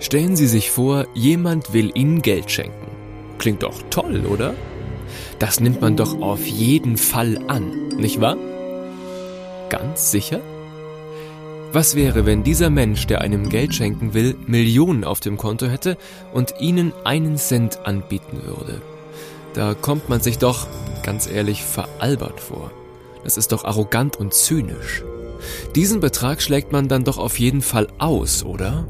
Stellen Sie sich vor, jemand will Ihnen Geld schenken. Klingt doch toll, oder? Das nimmt man doch auf jeden Fall an, nicht wahr? Ganz sicher? Was wäre, wenn dieser Mensch, der einem Geld schenken will, Millionen auf dem Konto hätte und Ihnen einen Cent anbieten würde? Da kommt man sich doch, ganz ehrlich, veralbert vor. Das ist doch arrogant und zynisch. Diesen Betrag schlägt man dann doch auf jeden Fall aus, oder?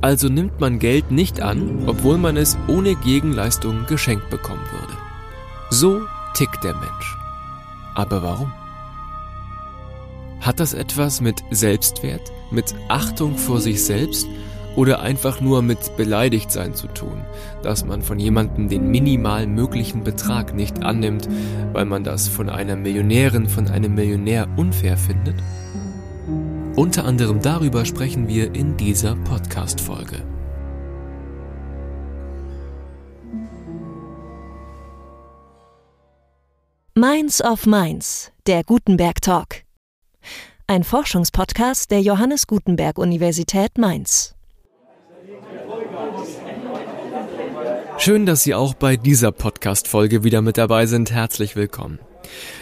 Also nimmt man Geld nicht an, obwohl man es ohne Gegenleistung geschenkt bekommen würde. So tickt der Mensch. Aber warum? Hat das etwas mit Selbstwert, mit Achtung vor sich selbst oder einfach nur mit Beleidigtsein zu tun, dass man von jemandem den minimal möglichen Betrag nicht annimmt, weil man das von einer Millionärin, von einem Millionär unfair findet? Unter anderem darüber sprechen wir in dieser Podcast-Folge. Minds of Minds, der Gutenberg Talk. Ein Forschungspodcast der Johannes Gutenberg Universität Mainz. Schön, dass Sie auch bei dieser Podcast-Folge wieder mit dabei sind. Herzlich willkommen.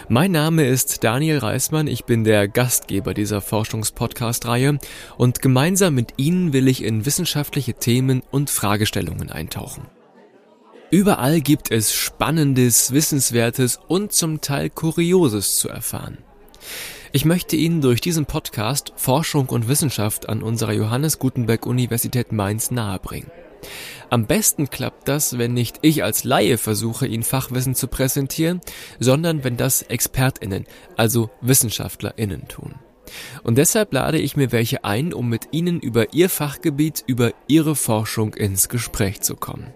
Mein Name ist Daniel Reismann, ich bin der Gastgeber dieser Forschungspodcast-Reihe und gemeinsam mit Ihnen will ich in wissenschaftliche Themen und Fragestellungen eintauchen. Überall gibt es Spannendes, Wissenswertes und zum Teil Kurioses zu erfahren. Ich möchte Ihnen durch diesen Podcast Forschung und Wissenschaft an unserer Johannes Gutenberg Universität Mainz nahebringen. Am besten klappt das, wenn nicht ich als Laie versuche, Ihnen Fachwissen zu präsentieren, sondern wenn das ExpertInnen, also WissenschaftlerInnen tun. Und deshalb lade ich mir welche ein, um mit Ihnen über Ihr Fachgebiet, über Ihre Forschung ins Gespräch zu kommen.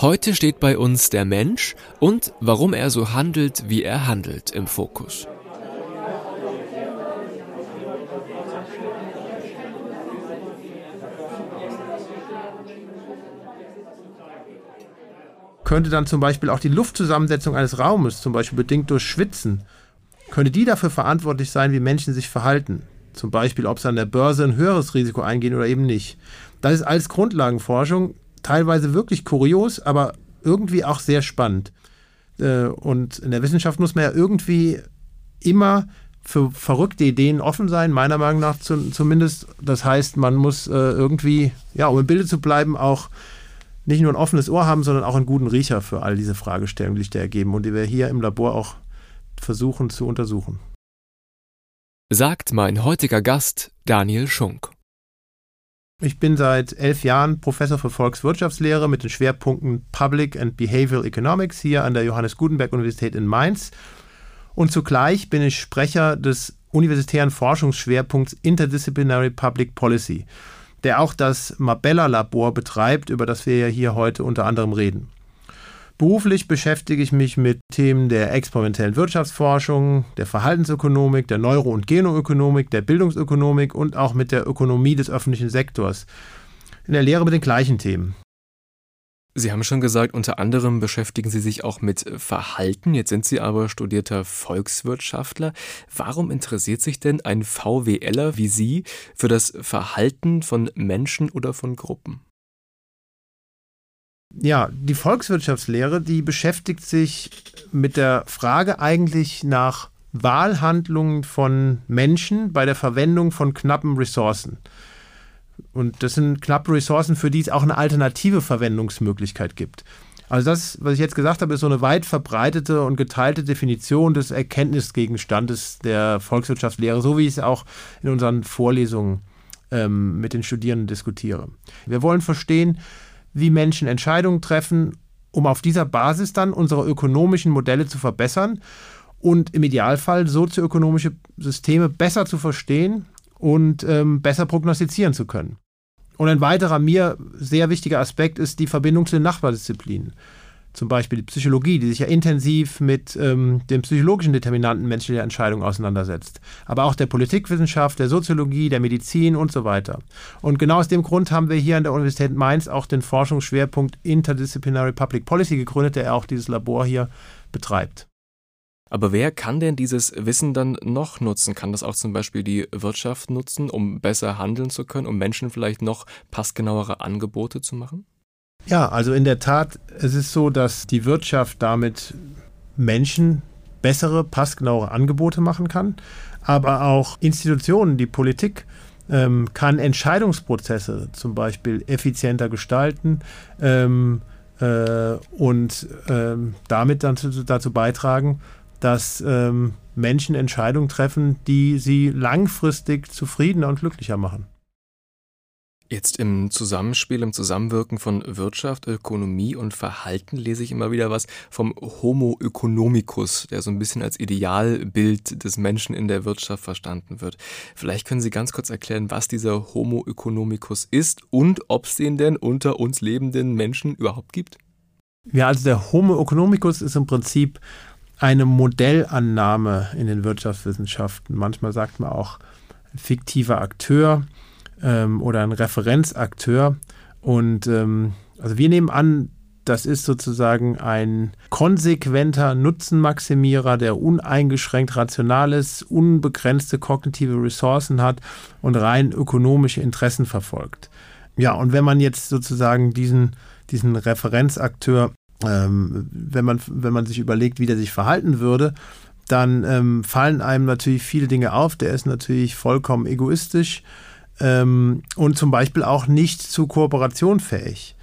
Heute steht bei uns der Mensch und warum er so handelt, wie er handelt im Fokus. Könnte dann zum Beispiel auch die Luftzusammensetzung eines Raumes, zum Beispiel bedingt durch Schwitzen, könnte die dafür verantwortlich sein, wie Menschen sich verhalten. Zum Beispiel, ob sie an der Börse ein höheres Risiko eingehen oder eben nicht. Das ist alles Grundlagenforschung, teilweise wirklich kurios, aber irgendwie auch sehr spannend. Äh, und in der Wissenschaft muss man ja irgendwie immer für verrückte Ideen offen sein, meiner Meinung nach zumindest. Das heißt, man muss äh, irgendwie, ja, um im Bilde zu bleiben, auch nicht nur ein offenes Ohr haben, sondern auch einen guten Riecher für all diese Fragestellungen, die sich da ergeben und die wir hier im Labor auch versuchen zu untersuchen. Sagt mein heutiger Gast Daniel Schunk. Ich bin seit elf Jahren Professor für Volkswirtschaftslehre mit den Schwerpunkten Public and Behavioral Economics hier an der Johannes Gutenberg Universität in Mainz. Und zugleich bin ich Sprecher des universitären Forschungsschwerpunkts Interdisciplinary Public Policy der auch das Mabella-Labor betreibt, über das wir ja hier heute unter anderem reden. Beruflich beschäftige ich mich mit Themen der experimentellen Wirtschaftsforschung, der Verhaltensökonomik, der Neuro- und Genoökonomik, der Bildungsökonomik und auch mit der Ökonomie des öffentlichen Sektors. In der Lehre mit den gleichen Themen. Sie haben schon gesagt, unter anderem beschäftigen Sie sich auch mit Verhalten. Jetzt sind Sie aber studierter Volkswirtschaftler. Warum interessiert sich denn ein VWLer wie Sie für das Verhalten von Menschen oder von Gruppen? Ja, die Volkswirtschaftslehre, die beschäftigt sich mit der Frage eigentlich nach Wahlhandlungen von Menschen bei der Verwendung von knappen Ressourcen. Und das sind knappe Ressourcen, für die es auch eine alternative Verwendungsmöglichkeit gibt. Also das, was ich jetzt gesagt habe, ist so eine weit verbreitete und geteilte Definition des Erkenntnisgegenstandes der Volkswirtschaftslehre, so wie ich es auch in unseren Vorlesungen ähm, mit den Studierenden diskutiere. Wir wollen verstehen, wie Menschen Entscheidungen treffen, um auf dieser Basis dann unsere ökonomischen Modelle zu verbessern und im Idealfall sozioökonomische Systeme besser zu verstehen und ähm, besser prognostizieren zu können. Und ein weiterer mir sehr wichtiger Aspekt ist die Verbindung zu den Nachbardisziplinen. Zum Beispiel die Psychologie, die sich ja intensiv mit ähm, den psychologischen Determinanten menschlicher Entscheidungen auseinandersetzt. Aber auch der Politikwissenschaft, der Soziologie, der Medizin und so weiter. Und genau aus dem Grund haben wir hier an der Universität Mainz auch den Forschungsschwerpunkt Interdisciplinary Public Policy gegründet, der auch dieses Labor hier betreibt. Aber wer kann denn dieses Wissen dann noch nutzen? Kann das auch zum Beispiel die Wirtschaft nutzen, um besser handeln zu können, um Menschen vielleicht noch passgenauere Angebote zu machen? Ja, also in der Tat, es ist so, dass die Wirtschaft damit Menschen bessere, passgenauere Angebote machen kann, aber auch Institutionen, die Politik ähm, kann Entscheidungsprozesse zum Beispiel effizienter gestalten ähm, äh, und ähm, damit dann zu, dazu beitragen, dass ähm, Menschen Entscheidungen treffen, die sie langfristig zufriedener und glücklicher machen. Jetzt im Zusammenspiel, im Zusammenwirken von Wirtschaft, Ökonomie und Verhalten lese ich immer wieder was vom Homo economicus, der so ein bisschen als Idealbild des Menschen in der Wirtschaft verstanden wird. Vielleicht können Sie ganz kurz erklären, was dieser Homo economicus ist und ob es den denn unter uns lebenden Menschen überhaupt gibt? Ja, also der Homo economicus ist im Prinzip eine Modellannahme in den Wirtschaftswissenschaften. Manchmal sagt man auch fiktiver Akteur ähm, oder ein Referenzakteur. Und ähm, also wir nehmen an, das ist sozusagen ein konsequenter Nutzenmaximierer, der uneingeschränkt rational ist, unbegrenzte kognitive Ressourcen hat und rein ökonomische Interessen verfolgt. Ja, und wenn man jetzt sozusagen diesen, diesen Referenzakteur ähm, wenn, man, wenn man sich überlegt, wie der sich verhalten würde, dann ähm, fallen einem natürlich viele Dinge auf. Der ist natürlich vollkommen egoistisch ähm, und zum Beispiel auch nicht zu Kooperation fähig.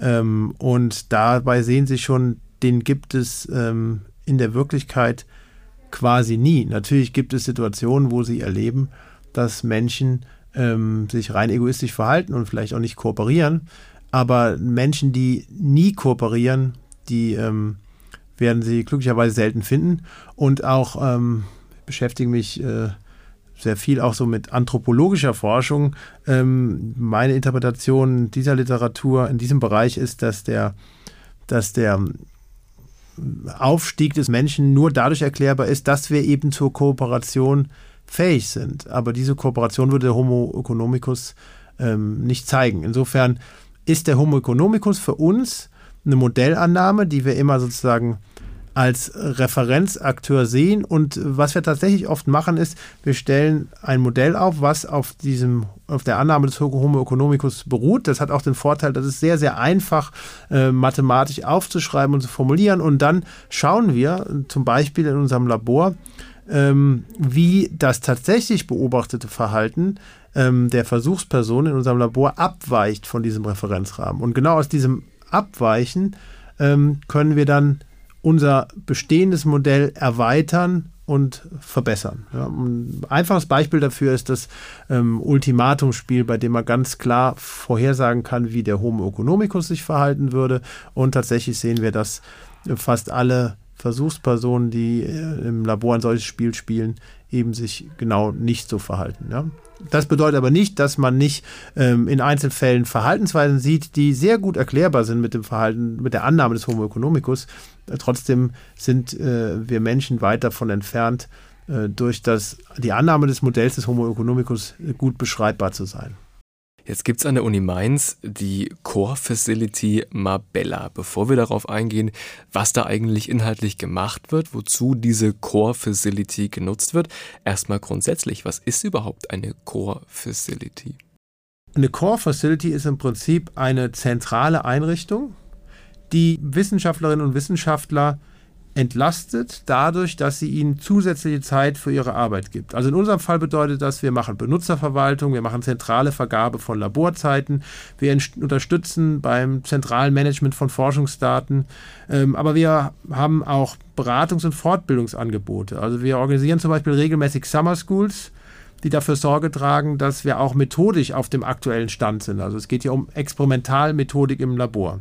Ähm, und dabei sehen Sie schon, den gibt es ähm, in der Wirklichkeit quasi nie. Natürlich gibt es Situationen, wo Sie erleben, dass Menschen ähm, sich rein egoistisch verhalten und vielleicht auch nicht kooperieren. Aber Menschen, die nie kooperieren, die ähm, werden Sie glücklicherweise selten finden. Und auch ähm, beschäftige mich äh, sehr viel auch so mit anthropologischer Forschung. Ähm, meine Interpretation dieser Literatur in diesem Bereich ist, dass der, dass der Aufstieg des Menschen nur dadurch erklärbar ist, dass wir eben zur Kooperation fähig sind. Aber diese Kooperation würde der Homo economicus ähm, nicht zeigen. Insofern ist der Homo economicus für uns eine Modellannahme, die wir immer sozusagen als Referenzakteur sehen. Und was wir tatsächlich oft machen, ist, wir stellen ein Modell auf, was auf diesem, auf der Annahme des Homo economicus beruht. Das hat auch den Vorteil, dass es sehr, sehr einfach äh, mathematisch aufzuschreiben und zu formulieren. Und dann schauen wir zum Beispiel in unserem Labor, ähm, wie das tatsächlich beobachtete Verhalten ähm, der Versuchsperson in unserem Labor abweicht von diesem Referenzrahmen. Und genau aus diesem Abweichen ähm, können wir dann unser bestehendes Modell erweitern und verbessern. Ja, ein einfaches Beispiel dafür ist das ähm, Ultimatumspiel, bei dem man ganz klar vorhersagen kann, wie der Homo economicus sich verhalten würde. Und tatsächlich sehen wir, dass fast alle Versuchspersonen, die äh, im Labor ein solches Spiel spielen, eben sich genau nicht so verhalten. Ja? Das bedeutet aber nicht, dass man nicht ähm, in Einzelfällen Verhaltensweisen sieht, die sehr gut erklärbar sind mit dem Verhalten, mit der Annahme des Homo economicus. Trotzdem sind äh, wir Menschen weit davon entfernt, äh, durch das, die Annahme des Modells des Homo economicus gut beschreibbar zu sein. Jetzt gibt es an der Uni Mainz die Core Facility Marbella. Bevor wir darauf eingehen, was da eigentlich inhaltlich gemacht wird, wozu diese Core Facility genutzt wird, erstmal grundsätzlich, was ist überhaupt eine Core Facility? Eine Core Facility ist im Prinzip eine zentrale Einrichtung, die Wissenschaftlerinnen und Wissenschaftler entlastet dadurch, dass sie ihnen zusätzliche Zeit für ihre Arbeit gibt. Also in unserem Fall bedeutet das, wir machen Benutzerverwaltung, wir machen zentrale Vergabe von Laborzeiten, wir unterstützen beim zentralen Management von Forschungsdaten, ähm, aber wir haben auch Beratungs- und Fortbildungsangebote. Also wir organisieren zum Beispiel regelmäßig Summer Schools, die dafür Sorge tragen, dass wir auch methodisch auf dem aktuellen Stand sind. Also es geht hier um Experimentalmethodik im Labor.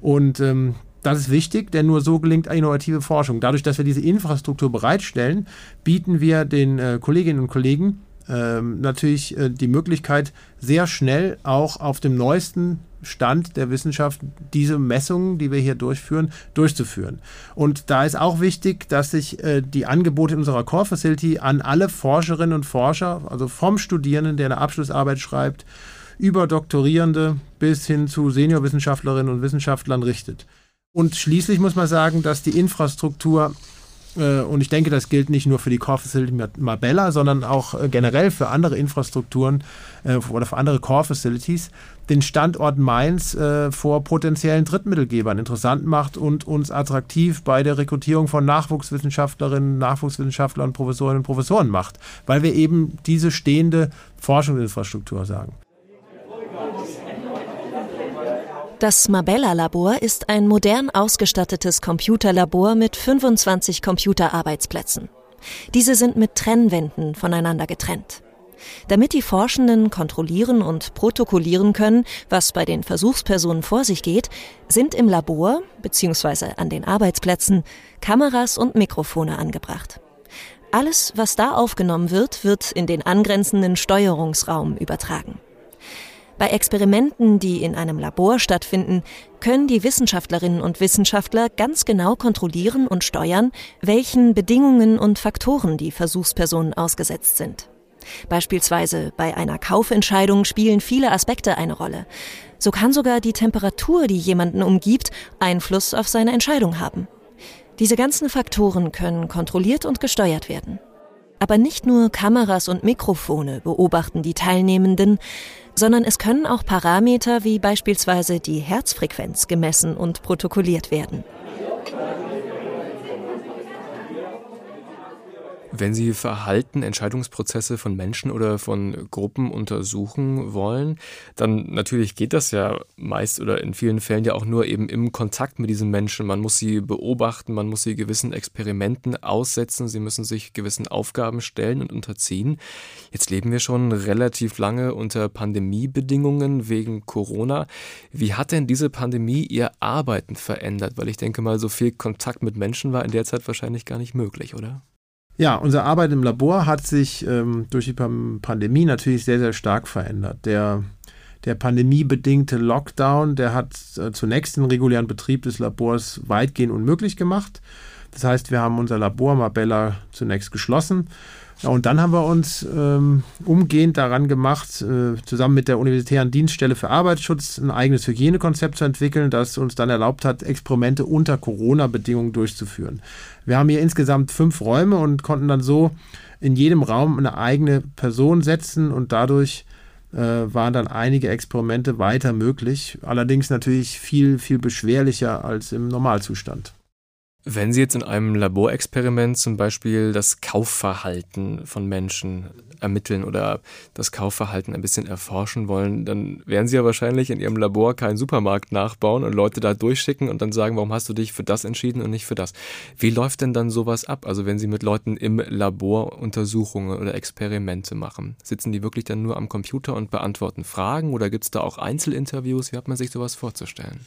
Und ähm, das ist wichtig, denn nur so gelingt innovative Forschung. Dadurch, dass wir diese Infrastruktur bereitstellen, bieten wir den äh, Kolleginnen und Kollegen ähm, natürlich äh, die Möglichkeit, sehr schnell auch auf dem neuesten Stand der Wissenschaft diese Messungen, die wir hier durchführen, durchzuführen. Und da ist auch wichtig, dass sich äh, die Angebote unserer Core Facility an alle Forscherinnen und Forscher, also vom Studierenden, der eine Abschlussarbeit schreibt, über Doktorierende bis hin zu Seniorwissenschaftlerinnen und Wissenschaftlern richtet. Und schließlich muss man sagen, dass die Infrastruktur äh, und ich denke, das gilt nicht nur für die Core Facility Marbella, sondern auch äh, generell für andere Infrastrukturen äh, oder für andere Core Facilities, den Standort Mainz vor potenziellen Drittmittelgebern interessant macht und uns attraktiv bei der Rekrutierung von Nachwuchswissenschaftlerinnen, Nachwuchswissenschaftlern, Professorinnen und Professoren macht, weil wir eben diese stehende Forschungsinfrastruktur sagen. Das Mabella-Labor ist ein modern ausgestattetes Computerlabor mit 25 Computerarbeitsplätzen. Diese sind mit Trennwänden voneinander getrennt. Damit die Forschenden kontrollieren und protokollieren können, was bei den Versuchspersonen vor sich geht, sind im Labor bzw. an den Arbeitsplätzen Kameras und Mikrofone angebracht. Alles, was da aufgenommen wird, wird in den angrenzenden Steuerungsraum übertragen. Bei Experimenten, die in einem Labor stattfinden, können die Wissenschaftlerinnen und Wissenschaftler ganz genau kontrollieren und steuern, welchen Bedingungen und Faktoren die Versuchspersonen ausgesetzt sind. Beispielsweise bei einer Kaufentscheidung spielen viele Aspekte eine Rolle. So kann sogar die Temperatur, die jemanden umgibt, Einfluss auf seine Entscheidung haben. Diese ganzen Faktoren können kontrolliert und gesteuert werden. Aber nicht nur Kameras und Mikrofone beobachten die Teilnehmenden, sondern es können auch Parameter wie beispielsweise die Herzfrequenz gemessen und protokolliert werden. Wenn Sie Verhalten, Entscheidungsprozesse von Menschen oder von Gruppen untersuchen wollen, dann natürlich geht das ja meist oder in vielen Fällen ja auch nur eben im Kontakt mit diesen Menschen. Man muss sie beobachten, man muss sie gewissen Experimenten aussetzen, sie müssen sich gewissen Aufgaben stellen und unterziehen. Jetzt leben wir schon relativ lange unter Pandemiebedingungen wegen Corona. Wie hat denn diese Pandemie Ihr Arbeiten verändert? Weil ich denke mal, so viel Kontakt mit Menschen war in der Zeit wahrscheinlich gar nicht möglich, oder? Ja, unsere Arbeit im Labor hat sich ähm, durch die Pandemie natürlich sehr, sehr stark verändert. Der, der pandemiebedingte Lockdown, der hat äh, zunächst den regulären Betrieb des Labors weitgehend unmöglich gemacht. Das heißt, wir haben unser Labor Marbella zunächst geschlossen ja, und dann haben wir uns ähm, umgehend daran gemacht, äh, zusammen mit der Universitären Dienststelle für Arbeitsschutz ein eigenes Hygienekonzept zu entwickeln, das uns dann erlaubt hat, Experimente unter Corona-Bedingungen durchzuführen. Wir haben hier insgesamt fünf Räume und konnten dann so in jedem Raum eine eigene Person setzen und dadurch äh, waren dann einige Experimente weiter möglich. Allerdings natürlich viel, viel beschwerlicher als im Normalzustand. Wenn Sie jetzt in einem Laborexperiment zum Beispiel das Kaufverhalten von Menschen ermitteln oder das Kaufverhalten ein bisschen erforschen wollen, dann werden Sie ja wahrscheinlich in Ihrem Labor keinen Supermarkt nachbauen und Leute da durchschicken und dann sagen, warum hast du dich für das entschieden und nicht für das? Wie läuft denn dann sowas ab? Also wenn Sie mit Leuten im Labor Untersuchungen oder Experimente machen, sitzen die wirklich dann nur am Computer und beantworten Fragen oder gibt es da auch Einzelinterviews? Wie hat man sich sowas vorzustellen?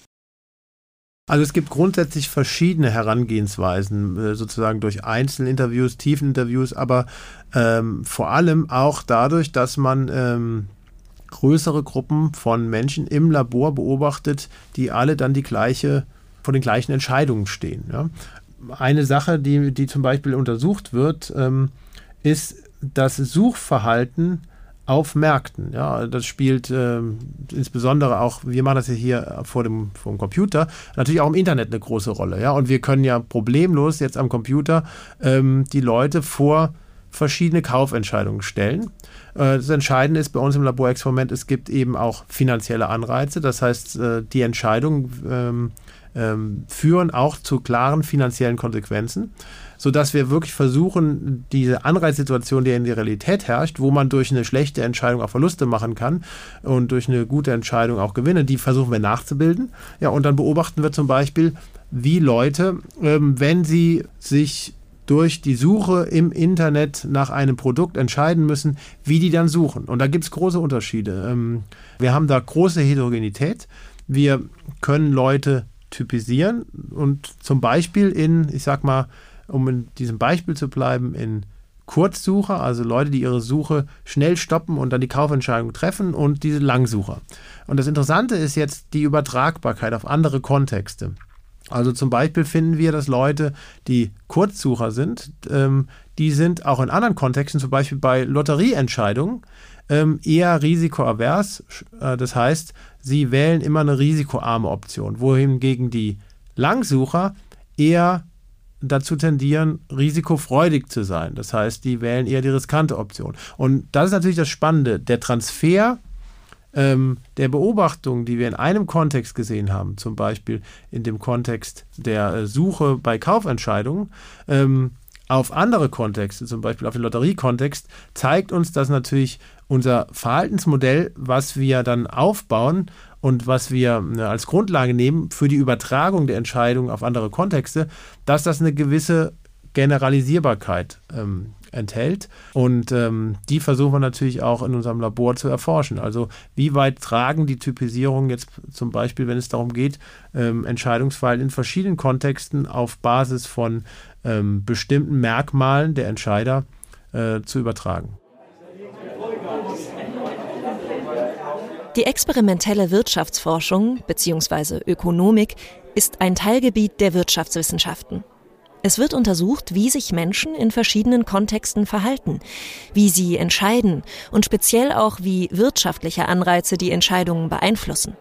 Also es gibt grundsätzlich verschiedene Herangehensweisen, äh, sozusagen durch Einzelinterviews, Tiefeninterviews, aber ähm, vor allem auch dadurch, dass man ähm, größere Gruppen von Menschen im Labor beobachtet, die alle dann die gleiche, vor den gleichen Entscheidungen stehen. Ja. Eine Sache, die, die zum Beispiel untersucht wird, ähm, ist das Suchverhalten auf Märkten. Ja, das spielt äh, insbesondere auch, wir machen das ja hier vor dem, vor dem Computer, natürlich auch im Internet eine große Rolle. Ja, und wir können ja problemlos jetzt am Computer ähm, die Leute vor verschiedene Kaufentscheidungen stellen. Äh, das Entscheidende ist bei uns im Laborexperiment, es gibt eben auch finanzielle Anreize. Das heißt, äh, die Entscheidungen ähm, ähm, führen auch zu klaren finanziellen Konsequenzen sodass wir wirklich versuchen, diese Anreizsituation, die in der Realität herrscht, wo man durch eine schlechte Entscheidung auch Verluste machen kann und durch eine gute Entscheidung auch Gewinne, die versuchen wir nachzubilden. Ja, und dann beobachten wir zum Beispiel, wie Leute, ähm, wenn sie sich durch die Suche im Internet nach einem Produkt entscheiden müssen, wie die dann suchen. Und da gibt es große Unterschiede. Ähm, wir haben da große Heterogenität. Wir können Leute typisieren und zum Beispiel in, ich sag mal, um in diesem Beispiel zu bleiben, in Kurzsucher, also Leute, die ihre Suche schnell stoppen und dann die Kaufentscheidung treffen und diese Langsucher. Und das Interessante ist jetzt die Übertragbarkeit auf andere Kontexte. Also zum Beispiel finden wir, dass Leute, die Kurzsucher sind, ähm, die sind auch in anderen Kontexten, zum Beispiel bei Lotterieentscheidungen, ähm, eher risikoavers. Äh, das heißt, sie wählen immer eine risikoarme Option, wohingegen die Langsucher eher dazu tendieren, risikofreudig zu sein. Das heißt, die wählen eher die riskante Option. Und das ist natürlich das Spannende. Der Transfer ähm, der Beobachtung, die wir in einem Kontext gesehen haben, zum Beispiel in dem Kontext der äh, Suche bei Kaufentscheidungen, ähm, auf andere Kontexte, zum Beispiel auf den Lotteriekontext, zeigt uns, dass natürlich unser Verhaltensmodell, was wir dann aufbauen und was wir äh, als Grundlage nehmen für die Übertragung der Entscheidungen auf andere Kontexte, dass das eine gewisse Generalisierbarkeit ähm, enthält. Und ähm, die versuchen wir natürlich auch in unserem Labor zu erforschen. Also wie weit tragen die Typisierungen jetzt zum Beispiel, wenn es darum geht, ähm, Entscheidungsverhalten in verschiedenen Kontexten auf Basis von ähm, bestimmten Merkmalen der Entscheider äh, zu übertragen. Die experimentelle Wirtschaftsforschung bzw. Ökonomik ist ein Teilgebiet der Wirtschaftswissenschaften. Es wird untersucht, wie sich Menschen in verschiedenen Kontexten verhalten, wie sie entscheiden und speziell auch, wie wirtschaftliche Anreize die Entscheidungen beeinflussen.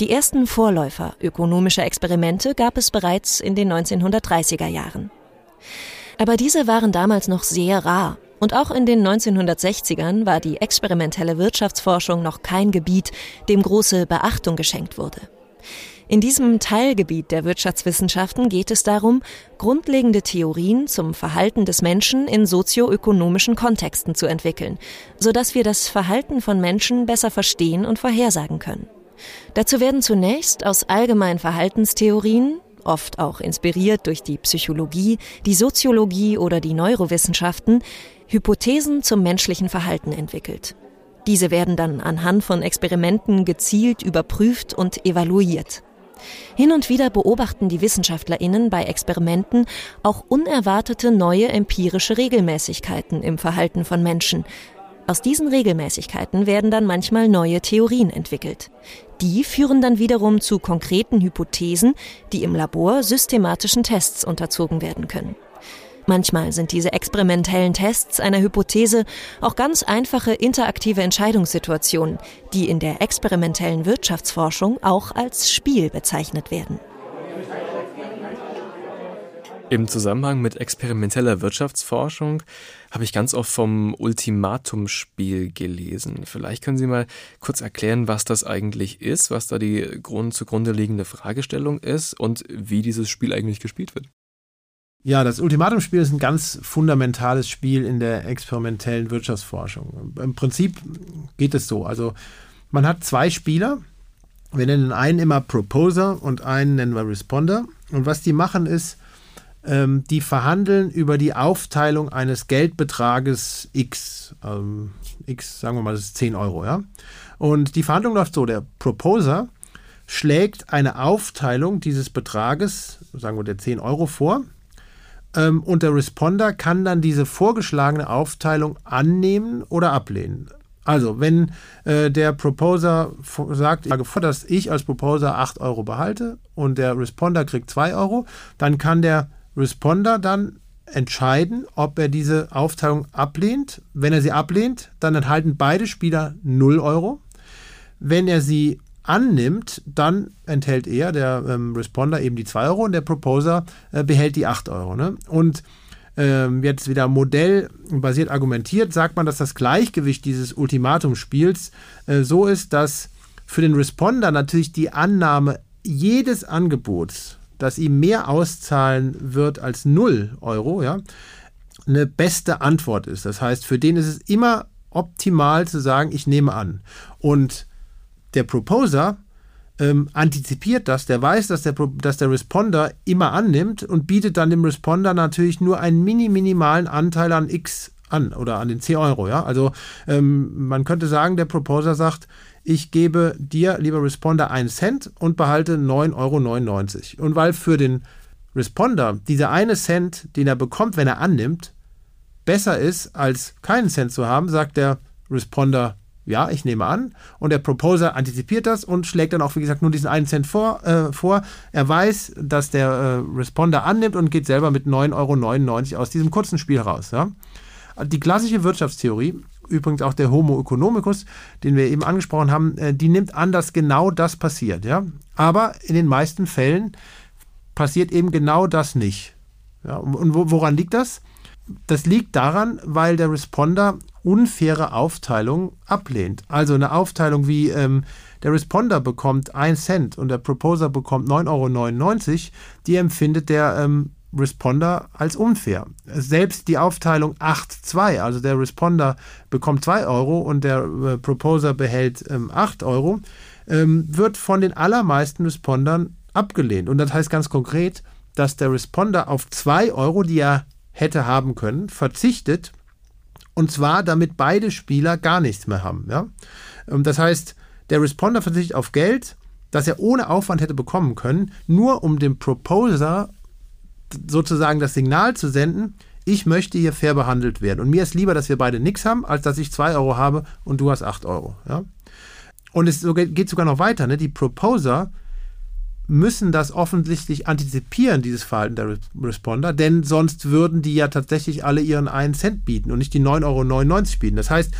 Die ersten Vorläufer ökonomischer Experimente gab es bereits in den 1930er Jahren. Aber diese waren damals noch sehr rar und auch in den 1960ern war die experimentelle Wirtschaftsforschung noch kein Gebiet, dem große Beachtung geschenkt wurde. In diesem Teilgebiet der Wirtschaftswissenschaften geht es darum, grundlegende Theorien zum Verhalten des Menschen in sozioökonomischen Kontexten zu entwickeln, sodass wir das Verhalten von Menschen besser verstehen und vorhersagen können. Dazu werden zunächst aus allgemeinen Verhaltenstheorien, oft auch inspiriert durch die Psychologie, die Soziologie oder die Neurowissenschaften, Hypothesen zum menschlichen Verhalten entwickelt. Diese werden dann anhand von Experimenten gezielt überprüft und evaluiert. Hin und wieder beobachten die Wissenschaftlerinnen bei Experimenten auch unerwartete neue empirische Regelmäßigkeiten im Verhalten von Menschen. Aus diesen Regelmäßigkeiten werden dann manchmal neue Theorien entwickelt. Die führen dann wiederum zu konkreten Hypothesen, die im Labor systematischen Tests unterzogen werden können. Manchmal sind diese experimentellen Tests einer Hypothese auch ganz einfache interaktive Entscheidungssituationen, die in der experimentellen Wirtschaftsforschung auch als Spiel bezeichnet werden. Im Zusammenhang mit experimenteller Wirtschaftsforschung habe ich ganz oft vom Ultimatumspiel gelesen. Vielleicht können Sie mal kurz erklären, was das eigentlich ist, was da die Grund zugrunde liegende Fragestellung ist und wie dieses Spiel eigentlich gespielt wird. Ja, das Ultimatumspiel ist ein ganz fundamentales Spiel in der experimentellen Wirtschaftsforschung. Im Prinzip geht es so. Also man hat zwei Spieler. Wir nennen einen immer Proposer und einen nennen wir Responder. Und was die machen ist, ähm, die verhandeln über die Aufteilung eines Geldbetrages X. Ähm, X, sagen wir mal, das ist 10 Euro, ja. Und die Verhandlung läuft so: der Proposer schlägt eine Aufteilung dieses Betrages, sagen wir der 10 Euro, vor ähm, und der Responder kann dann diese vorgeschlagene Aufteilung annehmen oder ablehnen. Also, wenn äh, der Proposer sagt, ich vor, dass ich als Proposer 8 Euro behalte und der Responder kriegt 2 Euro, dann kann der Responder dann entscheiden, ob er diese Aufteilung ablehnt. Wenn er sie ablehnt, dann enthalten beide Spieler 0 Euro. Wenn er sie annimmt, dann enthält er, der ähm, Responder, eben die 2 Euro und der Proposer äh, behält die 8 Euro. Ne? Und ähm, jetzt wieder modellbasiert argumentiert, sagt man, dass das Gleichgewicht dieses Ultimatumspiels äh, so ist, dass für den Responder natürlich die Annahme jedes Angebots, das ihm mehr auszahlen wird als 0 Euro, ja, eine beste Antwort ist. Das heißt, für den ist es immer optimal zu sagen, ich nehme an. Und der Proposer ähm, antizipiert das, der weiß, dass der, dass der Responder immer annimmt und bietet dann dem Responder natürlich nur einen mini minimalen Anteil an X an oder an den 10 Euro. Ja? Also ähm, man könnte sagen, der Proposer sagt, ich gebe dir, lieber Responder, einen Cent und behalte 9,99 Euro. Und weil für den Responder dieser eine Cent, den er bekommt, wenn er annimmt, besser ist, als keinen Cent zu haben, sagt der Responder, ja, ich nehme an. Und der Proposer antizipiert das und schlägt dann auch, wie gesagt, nur diesen einen Cent vor. Äh, vor. Er weiß, dass der äh, Responder annimmt und geht selber mit 9,99 Euro aus diesem kurzen Spiel raus. Ja? Die klassische Wirtschaftstheorie, übrigens auch der Homo economicus, den wir eben angesprochen haben, äh, die nimmt an, dass genau das passiert. Ja? Aber in den meisten Fällen passiert eben genau das nicht. Ja, und woran liegt das? Das liegt daran, weil der Responder unfaire Aufteilung ablehnt. Also eine Aufteilung wie ähm, der Responder bekommt 1 Cent und der Proposer bekommt 9,99 Euro, die empfindet der ähm, Responder als unfair. Selbst die Aufteilung 8-2, also der Responder bekommt 2 Euro und der äh, Proposer behält ähm, 8 Euro, ähm, wird von den allermeisten Respondern abgelehnt. Und das heißt ganz konkret, dass der Responder auf 2 Euro, die er hätte haben können, verzichtet. Und zwar, damit beide Spieler gar nichts mehr haben. Ja? Ähm, das heißt, der Responder verzichtet auf Geld, das er ohne Aufwand hätte bekommen können, nur um dem Proposer sozusagen das Signal zu senden, ich möchte hier fair behandelt werden. Und mir ist lieber, dass wir beide nichts haben, als dass ich 2 Euro habe und du hast 8 Euro. Ja? Und es geht sogar noch weiter. Ne? Die Proposer müssen das offensichtlich antizipieren, dieses Verhalten der Responder, denn sonst würden die ja tatsächlich alle ihren 1 Cent bieten und nicht die 9,99 Euro bieten. Das heißt,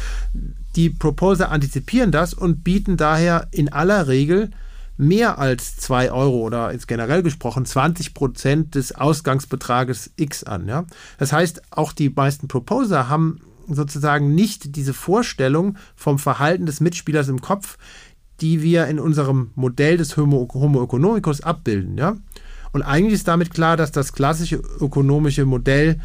die Proposer antizipieren das und bieten daher in aller Regel mehr als 2 Euro oder jetzt generell gesprochen 20 Prozent des Ausgangsbetrages X an. Ja? Das heißt, auch die meisten Proposer haben sozusagen nicht diese Vorstellung vom Verhalten des Mitspielers im Kopf, die wir in unserem Modell des Homo, Homo economicus abbilden. Ja? Und eigentlich ist damit klar, dass das klassische ökonomische Modell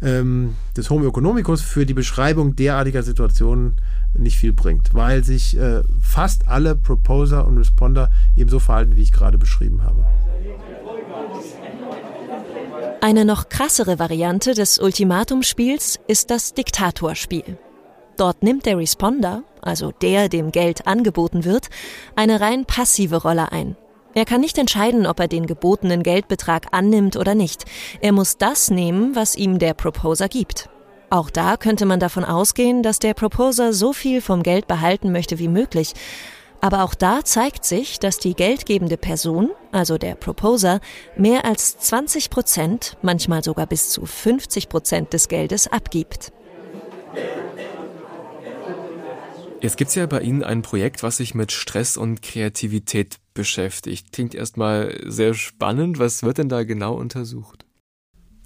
ähm, des Homo economicus für die Beschreibung derartiger Situationen nicht viel bringt, weil sich äh, fast alle Proposer und Responder ebenso verhalten, wie ich gerade beschrieben habe. Eine noch krassere Variante des Ultimatumspiels ist das Diktatorspiel. Dort nimmt der Responder, also der, dem Geld angeboten wird, eine rein passive Rolle ein. Er kann nicht entscheiden, ob er den gebotenen Geldbetrag annimmt oder nicht. Er muss das nehmen, was ihm der Proposer gibt. Auch da könnte man davon ausgehen, dass der Proposer so viel vom Geld behalten möchte wie möglich. Aber auch da zeigt sich, dass die geldgebende Person, also der Proposer, mehr als 20 Prozent, manchmal sogar bis zu 50 Prozent des Geldes abgibt. Jetzt gibt es ja bei Ihnen ein Projekt, was sich mit Stress und Kreativität beschäftigt. Klingt erstmal sehr spannend. Was wird denn da genau untersucht?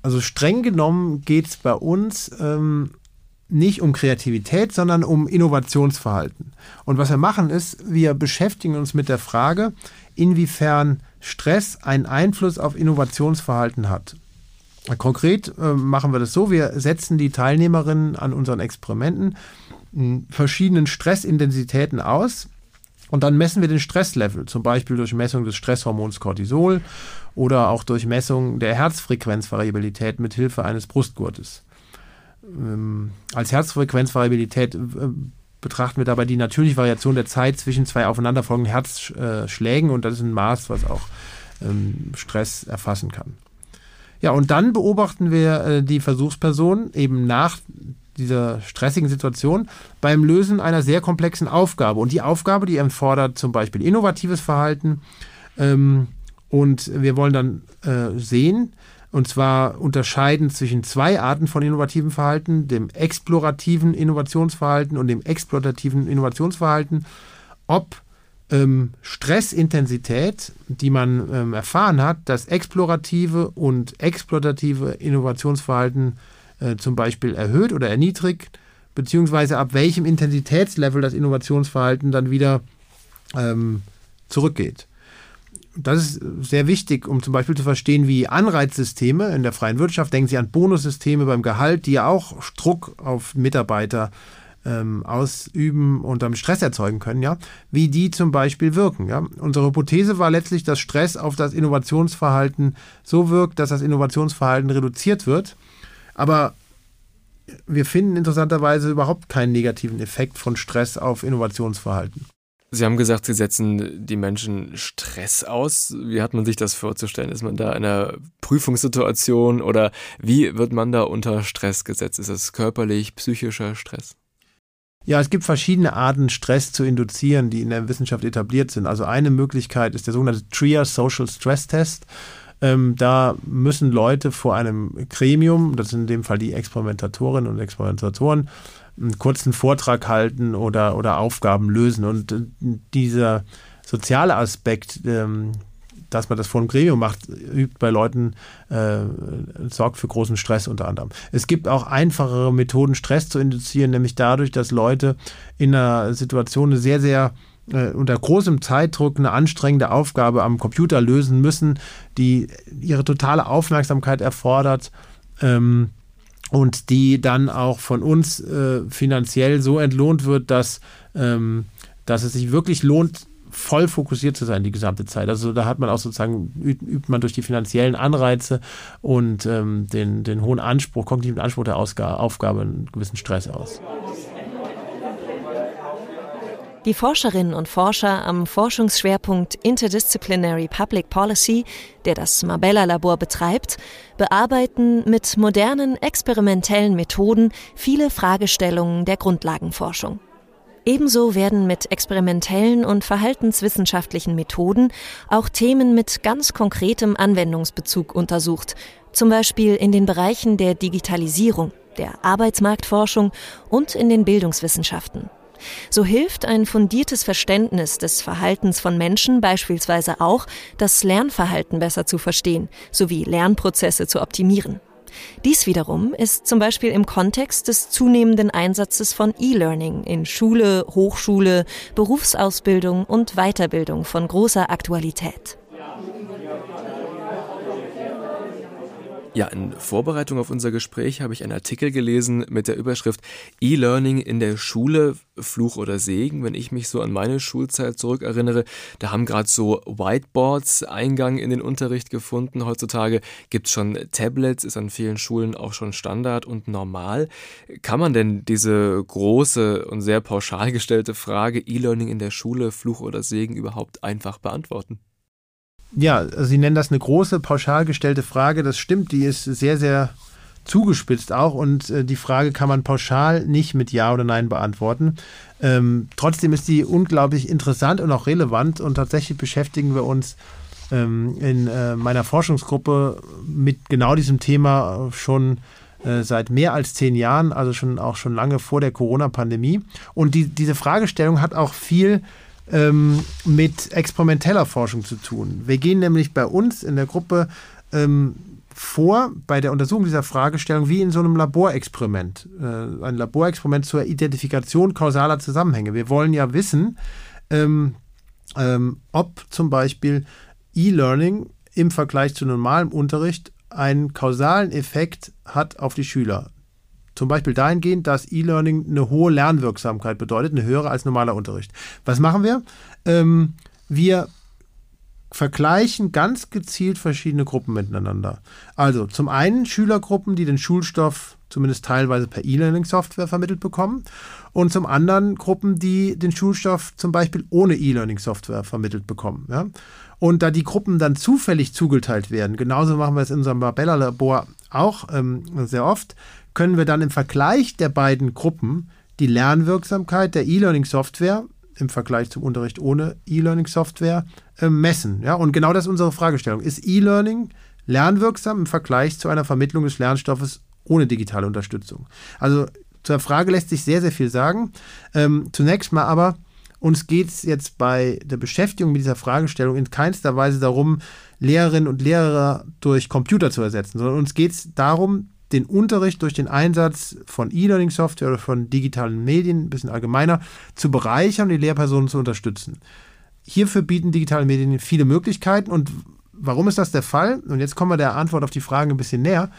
Also streng genommen geht es bei uns ähm, nicht um Kreativität, sondern um Innovationsverhalten. Und was wir machen ist, wir beschäftigen uns mit der Frage, inwiefern Stress einen Einfluss auf Innovationsverhalten hat. Konkret äh, machen wir das so, wir setzen die Teilnehmerinnen an unseren Experimenten verschiedenen Stressintensitäten aus und dann messen wir den Stresslevel, zum Beispiel durch Messung des Stresshormons Cortisol oder auch durch Messung der Herzfrequenzvariabilität mit Hilfe eines Brustgurtes. Ähm, als Herzfrequenzvariabilität äh, betrachten wir dabei die natürliche Variation der Zeit zwischen zwei aufeinanderfolgenden Herzschlägen und das ist ein Maß, was auch ähm, Stress erfassen kann. Ja, und dann beobachten wir äh, die Versuchsperson eben nach dieser stressigen Situation beim Lösen einer sehr komplexen Aufgabe. Und die Aufgabe, die erfordert zum Beispiel innovatives Verhalten. Ähm, und wir wollen dann äh, sehen, und zwar unterscheiden zwischen zwei Arten von innovativem Verhalten, dem explorativen Innovationsverhalten und dem exploitativen Innovationsverhalten, ob ähm, Stressintensität, die man ähm, erfahren hat, das explorative und exploitative Innovationsverhalten äh, zum Beispiel erhöht oder erniedrigt, beziehungsweise ab welchem Intensitätslevel das Innovationsverhalten dann wieder ähm, zurückgeht. Das ist sehr wichtig, um zum Beispiel zu verstehen, wie Anreizsysteme in der freien Wirtschaft, denken Sie an Bonussysteme beim Gehalt, die ja auch Druck auf Mitarbeiter ähm, ausüben und damit Stress erzeugen können, ja, wie die zum Beispiel wirken. Ja. Unsere Hypothese war letztlich, dass Stress auf das Innovationsverhalten so wirkt, dass das Innovationsverhalten reduziert wird aber wir finden interessanterweise überhaupt keinen negativen Effekt von Stress auf Innovationsverhalten. Sie haben gesagt, Sie setzen die Menschen Stress aus. Wie hat man sich das vorzustellen? Ist man da in einer Prüfungssituation oder wie wird man da unter Stress gesetzt? Ist das körperlich, psychischer Stress? Ja, es gibt verschiedene Arten, Stress zu induzieren, die in der Wissenschaft etabliert sind. Also eine Möglichkeit ist der sogenannte TRIA Social Stress Test. Ähm, da müssen Leute vor einem Gremium, das sind in dem Fall die Experimentatorinnen und Experimentatoren, einen kurzen Vortrag halten oder, oder Aufgaben lösen. Und äh, dieser soziale Aspekt, ähm, dass man das vor einem Gremium macht, übt bei Leuten, äh, sorgt für großen Stress unter anderem. Es gibt auch einfachere Methoden, Stress zu induzieren, nämlich dadurch, dass Leute in einer Situation eine sehr, sehr äh, unter großem Zeitdruck eine anstrengende Aufgabe am Computer lösen müssen, die ihre totale Aufmerksamkeit erfordert. Ähm, und die dann auch von uns äh, finanziell so entlohnt wird, dass, ähm, dass es sich wirklich lohnt, voll fokussiert zu sein die gesamte Zeit. Also da hat man auch sozusagen, übt, man durch die finanziellen Anreize und ähm, den, den hohen Anspruch, kognitiven Anspruch der Ausgabe, Aufgabe einen gewissen Stress aus. Die Forscherinnen und Forscher am Forschungsschwerpunkt Interdisciplinary Public Policy, der das Mabella Labor betreibt, bearbeiten mit modernen experimentellen Methoden viele Fragestellungen der Grundlagenforschung. Ebenso werden mit experimentellen und verhaltenswissenschaftlichen Methoden auch Themen mit ganz konkretem Anwendungsbezug untersucht, zum Beispiel in den Bereichen der Digitalisierung, der Arbeitsmarktforschung und in den Bildungswissenschaften. So hilft ein fundiertes Verständnis des Verhaltens von Menschen beispielsweise auch, das Lernverhalten besser zu verstehen sowie Lernprozesse zu optimieren. Dies wiederum ist zum Beispiel im Kontext des zunehmenden Einsatzes von E-Learning in Schule, Hochschule, Berufsausbildung und Weiterbildung von großer Aktualität. Ja, in Vorbereitung auf unser Gespräch habe ich einen Artikel gelesen mit der Überschrift E-Learning in der Schule, Fluch oder Segen. Wenn ich mich so an meine Schulzeit zurückerinnere, da haben gerade so Whiteboards Eingang in den Unterricht gefunden. Heutzutage gibt es schon Tablets, ist an vielen Schulen auch schon Standard und normal. Kann man denn diese große und sehr pauschal gestellte Frage E-Learning in der Schule, Fluch oder Segen überhaupt einfach beantworten? Ja, Sie nennen das eine große, pauschal gestellte Frage. Das stimmt, die ist sehr, sehr zugespitzt auch und äh, die Frage kann man pauschal nicht mit Ja oder Nein beantworten. Ähm, trotzdem ist die unglaublich interessant und auch relevant und tatsächlich beschäftigen wir uns ähm, in äh, meiner Forschungsgruppe mit genau diesem Thema schon äh, seit mehr als zehn Jahren, also schon auch schon lange vor der Corona-Pandemie. Und die, diese Fragestellung hat auch viel ähm, mit experimenteller Forschung zu tun. Wir gehen nämlich bei uns in der Gruppe ähm, vor bei der Untersuchung dieser Fragestellung wie in so einem Laborexperiment. Äh, ein Laborexperiment zur Identifikation kausaler Zusammenhänge. Wir wollen ja wissen, ähm, ähm, ob zum Beispiel E-Learning im Vergleich zu normalem Unterricht einen kausalen Effekt hat auf die Schüler. Zum Beispiel dahingehend, dass E-Learning eine hohe Lernwirksamkeit bedeutet, eine höhere als normaler Unterricht. Was machen wir? Ähm, wir vergleichen ganz gezielt verschiedene Gruppen miteinander. Also zum einen Schülergruppen, die den Schulstoff zumindest teilweise per E-Learning-Software vermittelt bekommen und zum anderen Gruppen, die den Schulstoff zum Beispiel ohne E-Learning-Software vermittelt bekommen. Ja? Und da die Gruppen dann zufällig zugeteilt werden, genauso machen wir es in unserem Barbella-Labor auch ähm, sehr oft, können wir dann im Vergleich der beiden Gruppen die Lernwirksamkeit der E-Learning-Software im Vergleich zum Unterricht ohne E-Learning-Software äh, messen. Ja? Und genau das ist unsere Fragestellung. Ist E-Learning lernwirksam im Vergleich zu einer Vermittlung des Lernstoffes ohne digitale Unterstützung? Also zur Frage lässt sich sehr, sehr viel sagen. Ähm, zunächst mal aber, uns geht es jetzt bei der Beschäftigung mit dieser Fragestellung in keinster Weise darum, Lehrerinnen und Lehrer durch Computer zu ersetzen, sondern uns geht es darum, den Unterricht durch den Einsatz von E-Learning-Software oder von digitalen Medien, ein bisschen allgemeiner, zu bereichern und die Lehrpersonen zu unterstützen. Hierfür bieten digitale Medien viele Möglichkeiten und warum ist das der Fall? Und jetzt kommen wir der Antwort auf die Frage ein bisschen näher.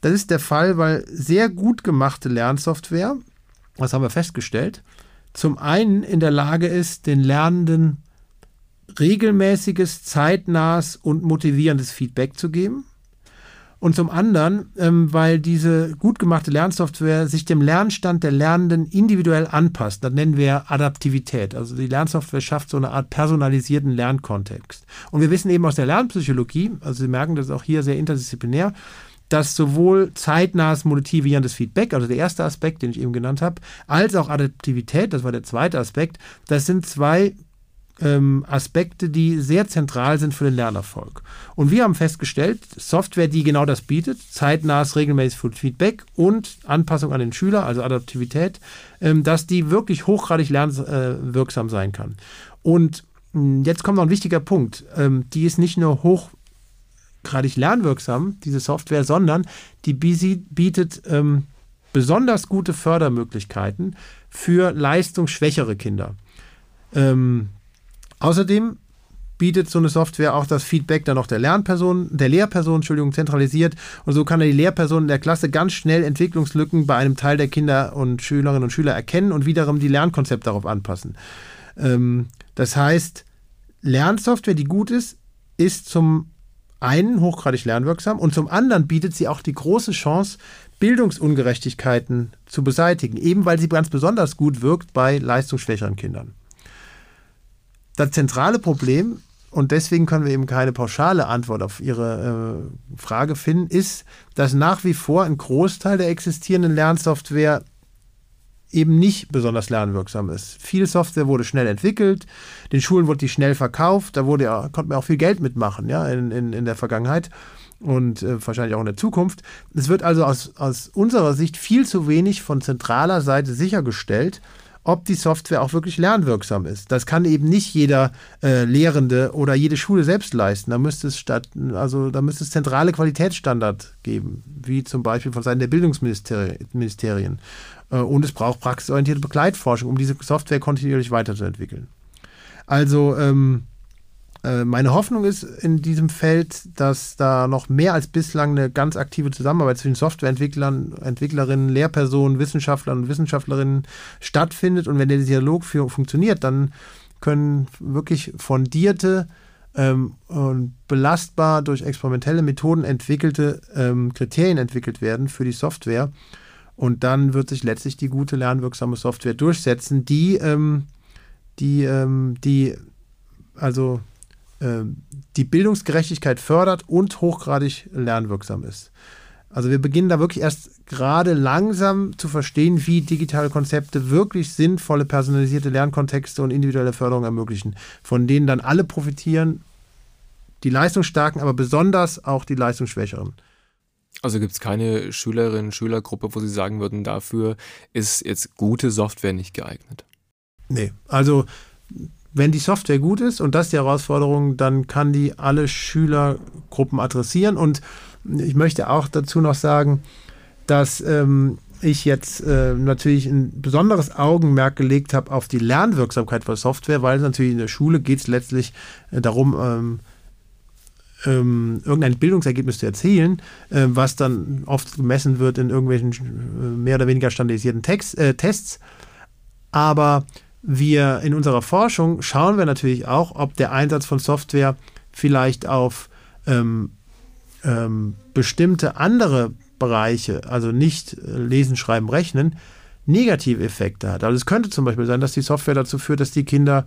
Das ist der Fall, weil sehr gut gemachte Lernsoftware, was haben wir festgestellt, zum einen in der Lage ist, den Lernenden regelmäßiges, zeitnahes und motivierendes Feedback zu geben. Und zum anderen, ähm, weil diese gut gemachte Lernsoftware sich dem Lernstand der Lernenden individuell anpasst. Das nennen wir Adaptivität. Also die Lernsoftware schafft so eine Art personalisierten Lernkontext. Und wir wissen eben aus der Lernpsychologie, also Sie merken das ist auch hier sehr interdisziplinär, dass sowohl zeitnahes motivierendes Feedback, also der erste Aspekt, den ich eben genannt habe, als auch Adaptivität, das war der zweite Aspekt, das sind zwei ähm, Aspekte, die sehr zentral sind für den Lernerfolg. Und wir haben festgestellt, Software, die genau das bietet, zeitnahes, regelmäßiges Feedback und Anpassung an den Schüler, also Adaptivität, ähm, dass die wirklich hochgradig lernwirksam sein kann. Und hm, jetzt kommt noch ein wichtiger Punkt. Ähm, die ist nicht nur hochgradig lernwirksam, diese Software, sondern die bietet ähm, besonders gute Fördermöglichkeiten für leistungsschwächere Kinder. Ähm, außerdem bietet so eine Software auch das Feedback dann auch der Lernperson, der Lehrperson, Entschuldigung, zentralisiert. Und so kann die Lehrperson in der Klasse ganz schnell Entwicklungslücken bei einem Teil der Kinder und Schülerinnen und Schüler erkennen und wiederum die Lernkonzepte darauf anpassen. Ähm, das heißt, Lernsoftware, die gut ist, ist zum einen hochgradig lernwirksam und zum anderen bietet sie auch die große Chance, Bildungsungerechtigkeiten zu beseitigen, eben weil sie ganz besonders gut wirkt bei leistungsschwächeren Kindern. Das zentrale Problem, und deswegen können wir eben keine pauschale Antwort auf Ihre äh, Frage finden, ist, dass nach wie vor ein Großteil der existierenden Lernsoftware eben nicht besonders lernwirksam ist. Viel Software wurde schnell entwickelt, den Schulen wurde die schnell verkauft, da wurde ja, konnte man auch viel Geld mitmachen ja, in, in, in der Vergangenheit und äh, wahrscheinlich auch in der Zukunft. Es wird also aus, aus unserer Sicht viel zu wenig von zentraler Seite sichergestellt, ob die Software auch wirklich lernwirksam ist. Das kann eben nicht jeder äh, Lehrende oder jede Schule selbst leisten. Da müsste es statt, also da müsste es zentrale Qualitätsstandards geben, wie zum Beispiel von Seiten der Bildungsministerien. Äh, und es braucht praxisorientierte Begleitforschung, um diese Software kontinuierlich weiterzuentwickeln. Also ähm, äh, meine Hoffnung ist in diesem Feld, dass da noch mehr als bislang eine ganz aktive Zusammenarbeit zwischen Softwareentwicklern, Entwicklerinnen, Lehrpersonen, Wissenschaftlern und Wissenschaftlerinnen stattfindet. Und wenn der Dialog für, funktioniert, dann können wirklich fundierte ähm, und belastbar durch experimentelle Methoden entwickelte ähm, Kriterien entwickelt werden für die Software. Und dann wird sich letztlich die gute lernwirksame Software durchsetzen, die, ähm, die, ähm, die also äh, die Bildungsgerechtigkeit fördert und hochgradig lernwirksam ist. Also wir beginnen da wirklich erst gerade langsam zu verstehen, wie digitale Konzepte wirklich sinnvolle personalisierte Lernkontexte und individuelle Förderung ermöglichen, von denen dann alle profitieren, die Leistungsstarken, aber besonders auch die Leistungsschwächeren. Also gibt es keine Schülerinnen, Schülergruppe, wo Sie sagen würden, dafür ist jetzt gute Software nicht geeignet? Nee, also wenn die Software gut ist und das ist die Herausforderung, dann kann die alle Schülergruppen adressieren. Und ich möchte auch dazu noch sagen, dass ähm, ich jetzt äh, natürlich ein besonderes Augenmerk gelegt habe auf die Lernwirksamkeit von Software, weil natürlich in der Schule geht es letztlich äh, darum, ähm, ähm, irgendein Bildungsergebnis zu erzielen, äh, was dann oft gemessen wird in irgendwelchen äh, mehr oder weniger standardisierten Text, äh, Tests. Aber wir in unserer Forschung schauen wir natürlich auch, ob der Einsatz von Software vielleicht auf ähm, ähm, bestimmte andere Bereiche, also nicht äh, lesen, schreiben, rechnen, negative Effekte hat. Also es könnte zum Beispiel sein, dass die Software dazu führt, dass die Kinder,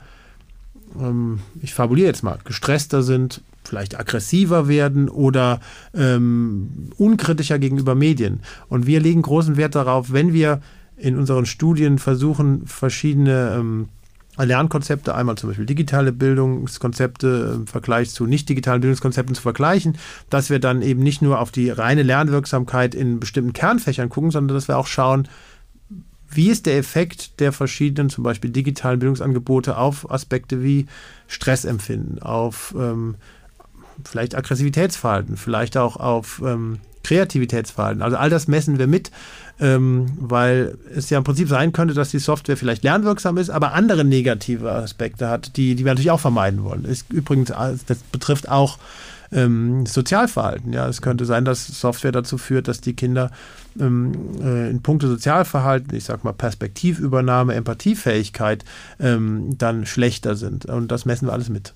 ähm, ich fabuliere jetzt mal, gestresster sind, vielleicht aggressiver werden oder ähm, unkritischer gegenüber Medien. Und wir legen großen Wert darauf, wenn wir in unseren Studien versuchen, verschiedene ähm, Lernkonzepte, einmal zum Beispiel digitale Bildungskonzepte im Vergleich zu nicht digitalen Bildungskonzepten zu vergleichen, dass wir dann eben nicht nur auf die reine Lernwirksamkeit in bestimmten Kernfächern gucken, sondern dass wir auch schauen, wie ist der Effekt der verschiedenen, zum Beispiel digitalen Bildungsangebote auf Aspekte wie Stressempfinden, auf ähm, vielleicht Aggressivitätsverhalten, vielleicht auch auf ähm, Kreativitätsverhalten. Also all das messen wir mit, ähm, weil es ja im Prinzip sein könnte, dass die Software vielleicht lernwirksam ist, aber andere negative Aspekte hat, die, die wir natürlich auch vermeiden wollen. Ist übrigens, das betrifft auch ähm, Sozialverhalten. Ja, es könnte sein, dass Software dazu führt, dass die Kinder ähm, äh, in puncto Sozialverhalten, ich sag mal Perspektivübernahme, Empathiefähigkeit, ähm, dann schlechter sind. Und das messen wir alles mit.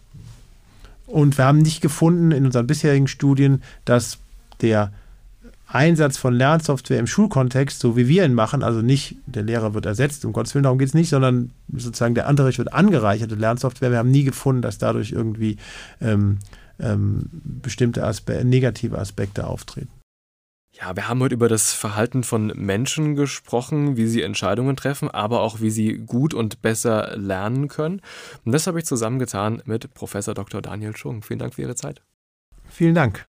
Und wir haben nicht gefunden in unseren bisherigen Studien, dass der Einsatz von Lernsoftware im Schulkontext, so wie wir ihn machen, also nicht der Lehrer wird ersetzt, um Gottes Willen, darum geht es nicht, sondern sozusagen der Unterricht wird angereicherte Lernsoftware. Wir haben nie gefunden, dass dadurch irgendwie ähm, ähm, bestimmte Aspe negative Aspekte auftreten. Ja, wir haben heute über das Verhalten von Menschen gesprochen, wie sie Entscheidungen treffen, aber auch wie sie gut und besser lernen können. Und das habe ich zusammengetan mit Professor Dr. Daniel Schung. Vielen Dank für Ihre Zeit. Vielen Dank.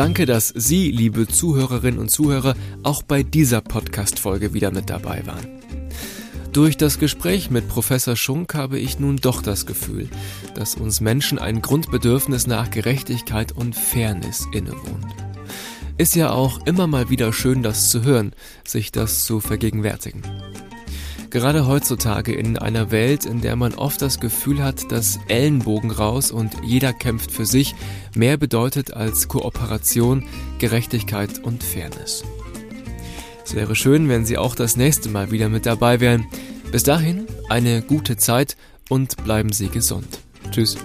Danke, dass Sie, liebe Zuhörerinnen und Zuhörer, auch bei dieser Podcast-Folge wieder mit dabei waren. Durch das Gespräch mit Professor Schunk habe ich nun doch das Gefühl, dass uns Menschen ein Grundbedürfnis nach Gerechtigkeit und Fairness innewohnt. Ist ja auch immer mal wieder schön, das zu hören, sich das zu vergegenwärtigen. Gerade heutzutage in einer Welt, in der man oft das Gefühl hat, dass Ellenbogen raus und jeder kämpft für sich, mehr bedeutet als Kooperation, Gerechtigkeit und Fairness. Es wäre schön, wenn Sie auch das nächste Mal wieder mit dabei wären. Bis dahin eine gute Zeit und bleiben Sie gesund. Tschüss.